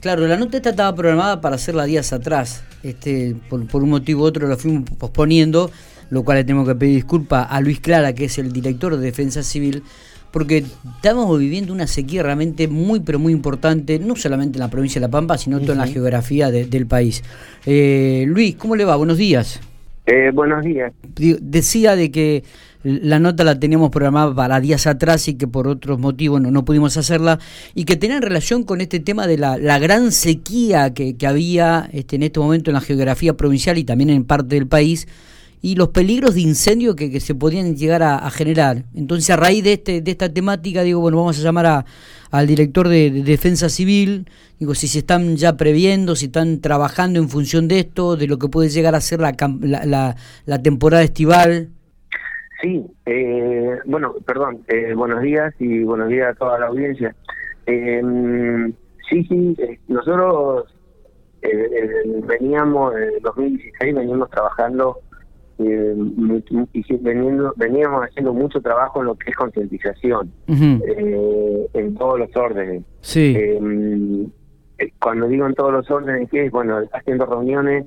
Claro, la nota esta estaba programada para hacerla días atrás. Este, por, por un motivo u otro la fuimos posponiendo, lo cual le tengo que pedir disculpas a Luis Clara, que es el director de Defensa Civil, porque estamos viviendo una sequía realmente muy, pero muy importante, no solamente en la provincia de La Pampa, sino toda en la geografía del país. Eh, Luis, ¿cómo le va? Buenos días. Eh, buenos días. Decía de que la nota la teníamos programada para días atrás y que por otros motivos no, no pudimos hacerla y que tenía relación con este tema de la, la gran sequía que, que había este, en este momento en la geografía provincial y también en parte del país y los peligros de incendio que, se podían llegar a, generar. Entonces, a raíz de, este, de esta temática, digo, bueno, vamos a llamar a, al director de, Defensa Civil, digo, si se están ya previendo, si están trabajando en función de esto, de lo que puede llegar a ser la, la, la, temporada estival. Sí, eh, bueno, perdón, eh, buenos días y buenos días a toda la audiencia. Eh, sí, sí, nosotros veníamos, en 2016 veníamos trabajando eh, veníamos haciendo mucho trabajo en lo que es concientización eh, en todos los órdenes. Sí. Eh, eh, cuando digo en todos los órdenes, que es bueno, haciendo reuniones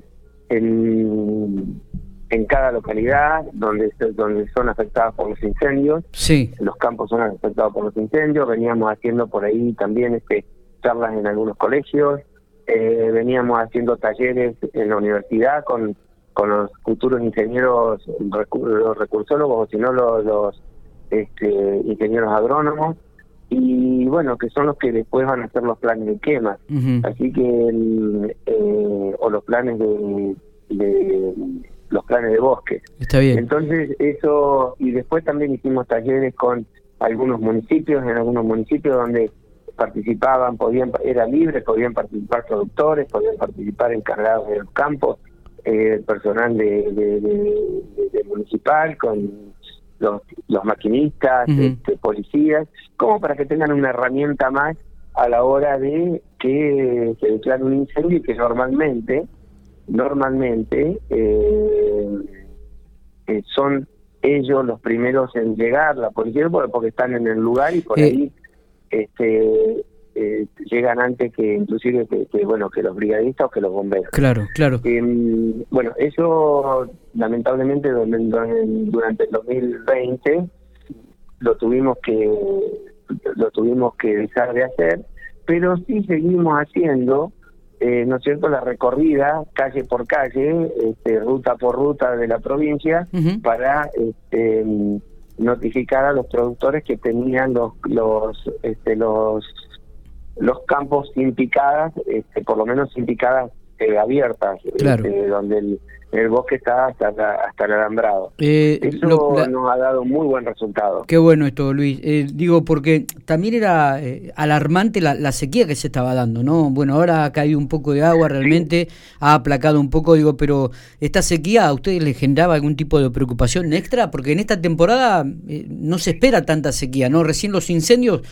en, en cada localidad donde donde son afectadas por los incendios. Sí. Los campos son afectados por los incendios. Veníamos haciendo por ahí también este charlas en algunos colegios. veníamos haciendo talleres en la universidad con con los futuros ingenieros, los recursólogos, o si no los, este, ingenieros agrónomos, y bueno, que son los que después van a hacer los planes de quema. Así que, eh, o los planes de, los planes de bosque. Está bien. Entonces, eso, y después también hicimos talleres con algunos municipios, en algunos municipios donde participaban, podían, era libre, podían participar productores, podían participar encargados de los campos, eh, personal de, municipal, con los, los maquinistas, este, policías, como para que tengan una herramienta más a la hora de que se declare un incendio y que normalmente, normalmente eh, eh, son ellos los primeros en llegar, la policía, porque están en el lugar y por ahí este eh, llegan antes que inclusive que, bueno que los brigadistas o que los bomberos. Claro, claro. Em, bueno, eso lamentablemente durante el 2020 lo tuvimos que lo tuvimos que dejar de hacer, pero sí seguimos haciendo, eh, ¿no es cierto?, la recorrida calle por calle, este, ruta por ruta de la provincia para este, notificar a los productores que tenían los los este, los los campos sin picadas, este, por lo menos sin picadas eh, abiertas, este, donde el, el, bosque está hasta, hasta el alambrado. Eh, Eso nos ha dado muy buen resultado. Qué bueno esto, Luis. Eh, digo, porque también era alarmante la, sequía que se estaba dando, ¿no? Bueno, ahora ha caído un poco de agua, realmente ha aplacado un poco, digo, pero esta sequía a ustedes les generaba algún tipo de preocupación extra, porque en esta temporada no se espera tanta sequía, ¿no? Recién los incendios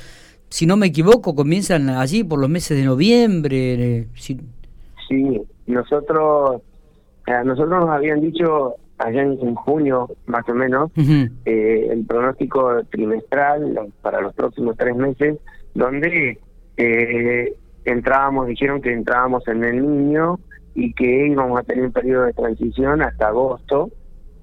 si no me equivoco, comienzan allí por los meses de noviembre. Eh, sí, nosotros, eh, nosotros nos habían dicho allá en, junio, más o menos, eh, el pronóstico trimestral para los próximos tres meses, donde entrábamos, dijeron que entrábamos en el niño y que íbamos a tener un periodo de transición hasta agosto,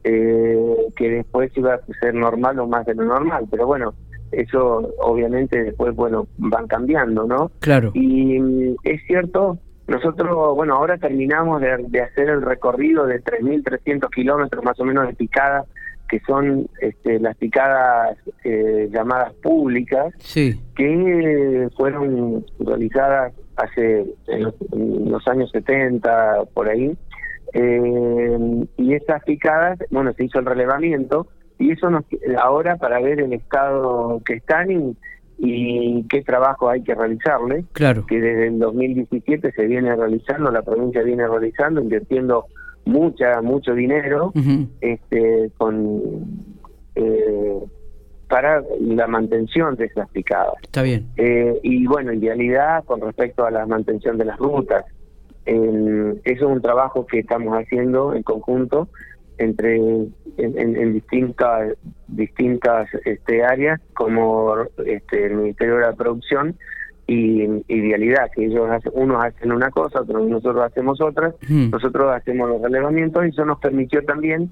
que después iba a ser normal o más de lo normal. Pero bueno, eso obviamente después, bueno, van cambiando, ¿no? Claro. Y mm, es cierto, nosotros, bueno, ahora terminamos de, hacer el recorrido de 3.300 kilómetros más o menos de picadas, que son este, las picadas eh, llamadas públicas, sí. que fueron realizadas hace en los, años 70, por ahí. Eh, y esas picadas, bueno, se hizo el relevamiento y eso nos ahora para ver el estado que están y, y qué trabajo hay que realizarle claro. que desde el 2017 se viene realizando la provincia viene realizando invirtiendo mucha mucho dinero este con eh, para la mantención de esas picadas. Está bien. Eh, y bueno en realidad con respecto a la mantención de las rutas eso es un trabajo que estamos haciendo en conjunto entre en, distintas distintas este, áreas como este, el Ministerio de la Producción y idealidad, que ellos hacen, unos hacen una cosa, otros nosotros hacemos otra, nosotros hacemos los relevamientos y eso nos permitió también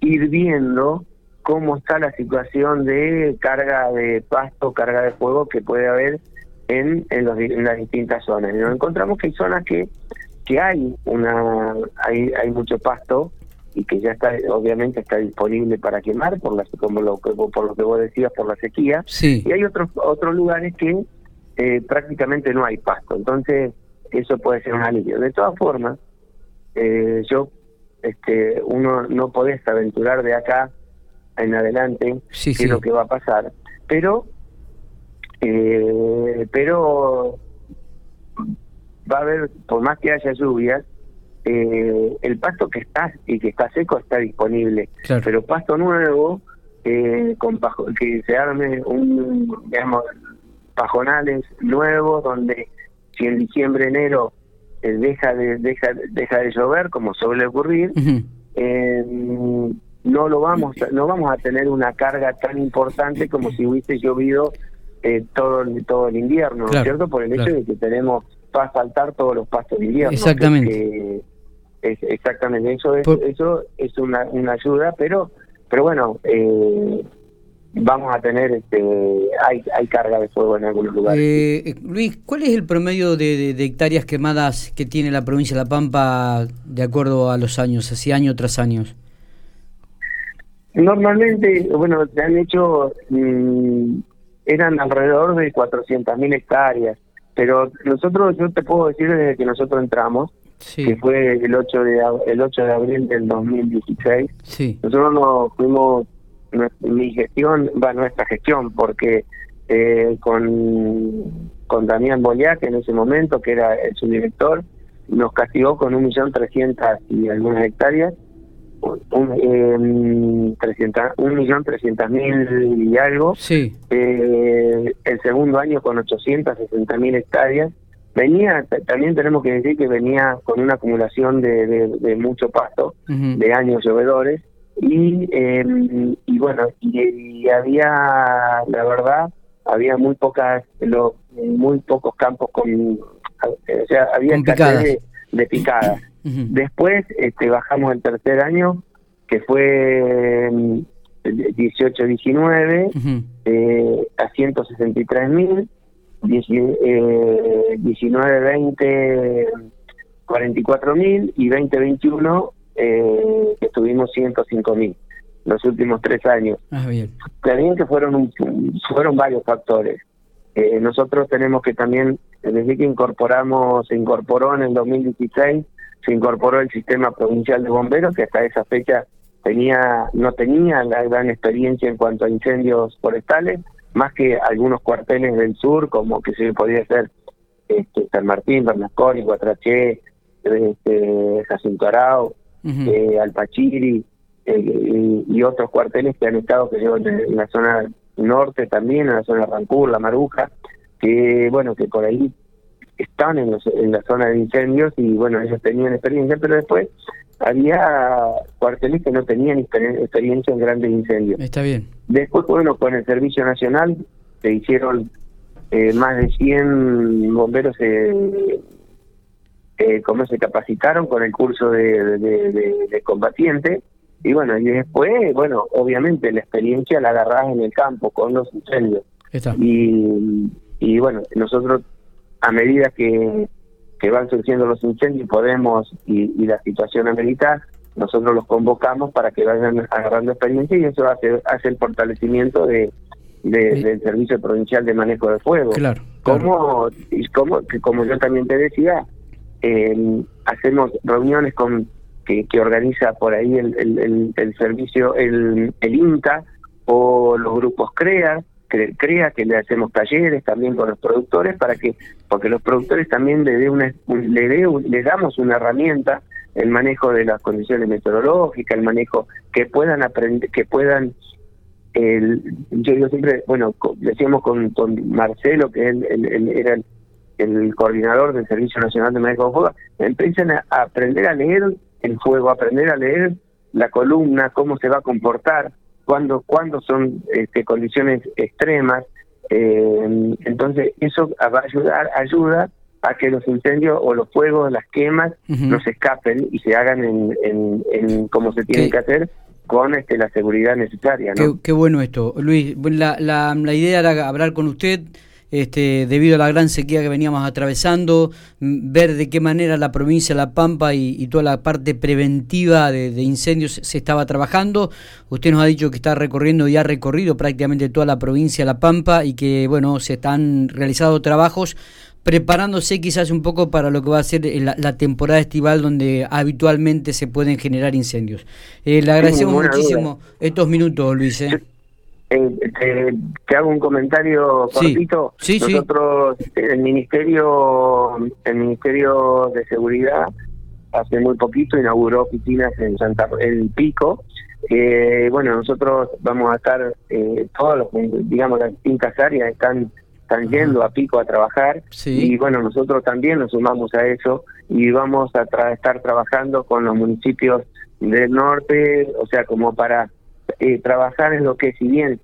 ir viendo cómo está la situación de carga de pasto, carga de fuego que puede haber en, en, los, en las distintas zonas. Y nos encontramos que hay zonas que, que hay una hay, hay mucho pasto y que ya está obviamente está disponible para quemar por las como lo por lo que vos decías por la sequía. Sí. y hay otros otros lugares que eh, prácticamente no hay pasto. Entonces eso puede ser un alivio. De todas formas eh, yo este uno no podés aventurar de acá en adelante sí, qué es lo que va a pasar. Pero eh, pero va a haber por más que haya lluvias eh, el pasto que está y que está seco está disponible, pero pasto nuevo eh, con que se arme un, digamos, pajonales nuevos donde si en diciembre enero eh, deja de deja deja de llover como suele ocurrir eh, no lo vamos no vamos a tener una carga tan importante como si hubiese llovido todo todo el invierno ¿no es cierto? por el hecho de que tenemos va a faltar todos los pastos de invierno exactamente exactamente, eso es, eso es una, una ayuda, pero pero bueno, eh, vamos a tener, este, hay, hay carga de fuego en algunos lugares. Eh, Luis, ¿cuál es el promedio de, hectáreas quemadas que tiene la provincia de La Pampa de acuerdo a los años, así año tras año? Normalmente, bueno, se han hecho, mm, eran alrededor de 400.000 hectáreas, pero nosotros, yo te puedo decir desde que nosotros entramos, que fue el 8 de el 8 de abril del 2016. Sí. Nosotros nos fuimos mi gestión, va nuestra gestión, porque eh, con con Damián que en ese momento, que era el subdirector, nos castigó con un millón trescientas y algunas hectáreas, un, eh, 300, un millón trescientas mil y algo. Sí. Eh, el segundo año con 860 mil hectáreas venía, también tenemos que decir que venía con una acumulación de, de, mucho pasto, de años llovedores, y, eh, y bueno, y, había, la verdad, había muy pocas, lo, muy pocos campos con, o sea, había picadas. De, de, picadas. Después este, bajamos el tercer año, que fue 18-19, eh, a 163 mil, 19, 20, 44 mil y 2021 eh, que tuvimos 105 mil los últimos tres años. Ah, bien. También que fueron fueron varios factores. Eh, nosotros tenemos que también, desde que incorporamos, se incorporó en el 2016, se incorporó el sistema provincial de bomberos, que hasta esa fecha tenía no tenía la gran experiencia en cuanto a incendios forestales, más que algunos cuarteles del sur, como que se podía ser este, San Martín, Bernasconi, Guatraché, este, Jacinto Arao, eh, Alpachiri eh, y, otros cuarteles que han estado que en, en la zona norte también, en la zona de Rancur, La Maruja, que bueno, que por ahí están en, en la zona de incendios y bueno, ellos tenían experiencia, pero después había cuarteles que no tenían experiencia en grandes incendios. Está bien. Después, bueno, con el Servicio Nacional se hicieron eh, más de 100 bomberos eh, eh, como se capacitaron con el curso de, de, combatiente y bueno, y después, bueno, obviamente la experiencia la agarrás en el campo con los incendios. Está. Y, y bueno, nosotros a medida que que van surgiendo los incendios podemos y, la situación amerita, nosotros los convocamos para que vayan agarrando experiencia y eso hace, hace el fortalecimiento de, del Servicio Provincial de Manejo de Fuego. Claro. Como, como, como yo también te decía, eh, hacemos reuniones con que, que organiza por ahí el, el, el, servicio, el, el INTA o los grupos CREA, crea que le hacemos talleres también con los productores para que porque los productores también le dé una le, le damos una herramienta el manejo de las condiciones meteorológicas el manejo que puedan aprender que puedan el, yo digo siempre bueno decíamos con, con Marcelo que él, era el, coordinador del Servicio Nacional de Manejo de Fuego empiezan a aprender a leer el fuego aprender a leer la columna cómo se va a comportar cuando, cuando son este, condiciones extremas, Eh, entonces, eso va a ayudar, ayuda a que los incendios o los fuegos, las quemas, no se escapen y se hagan en, en, como se tiene que hacer con este, la seguridad necesaria. ¿no? Qué, bueno esto. Luis, la, la, la idea era hablar con usted este, debido a la gran sequía que veníamos atravesando, ver de qué manera la provincia de La Pampa y, toda la parte preventiva de, incendios se estaba trabajando. Usted nos ha dicho que está recorriendo y ha recorrido prácticamente toda la provincia de La Pampa y que, bueno, se están realizando trabajos preparándose quizás un poco para lo que va a ser la, temporada estival donde habitualmente se pueden generar incendios. Eh, le agradecemos muchísimo estos minutos, Luis. ¿eh? Eh, te, hago un comentario cortito. Nosotros, el ministerio, el ministerio de seguridad, hace muy poquito inauguró oficinas en Santa, el Pico. bueno, nosotros vamos a estar, eh, todos digamos, las distintas áreas están están yendo a Pico a trabajar y bueno, nosotros también nos sumamos a eso y vamos a estar trabajando con los municipios del norte, o sea, como para eh, trabajar en lo que si bien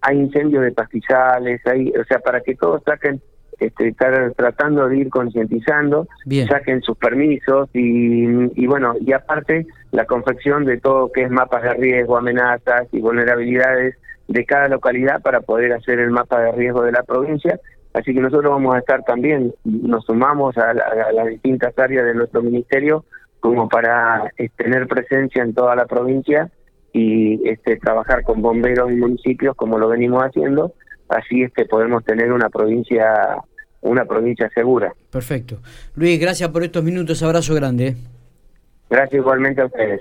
hay incendios de pastizales, hay, o sea, para que todos saquen, este, estar tratando de ir concientizando, saquen sus permisos y, y bueno, y aparte la confección de todo que es mapas de riesgo, amenazas y vulnerabilidades de cada localidad para poder hacer el mapa de riesgo de la provincia. Así que nosotros vamos a estar también, nos sumamos a, a las distintas áreas de nuestro ministerio como para eh, tener presencia en toda la provincia y este trabajar con bomberos y municipios como lo venimos haciendo así este podemos tener una provincia una provincia segura. Perfecto. Luis gracias por estos minutos. Abrazo grande gracias igualmente a ustedes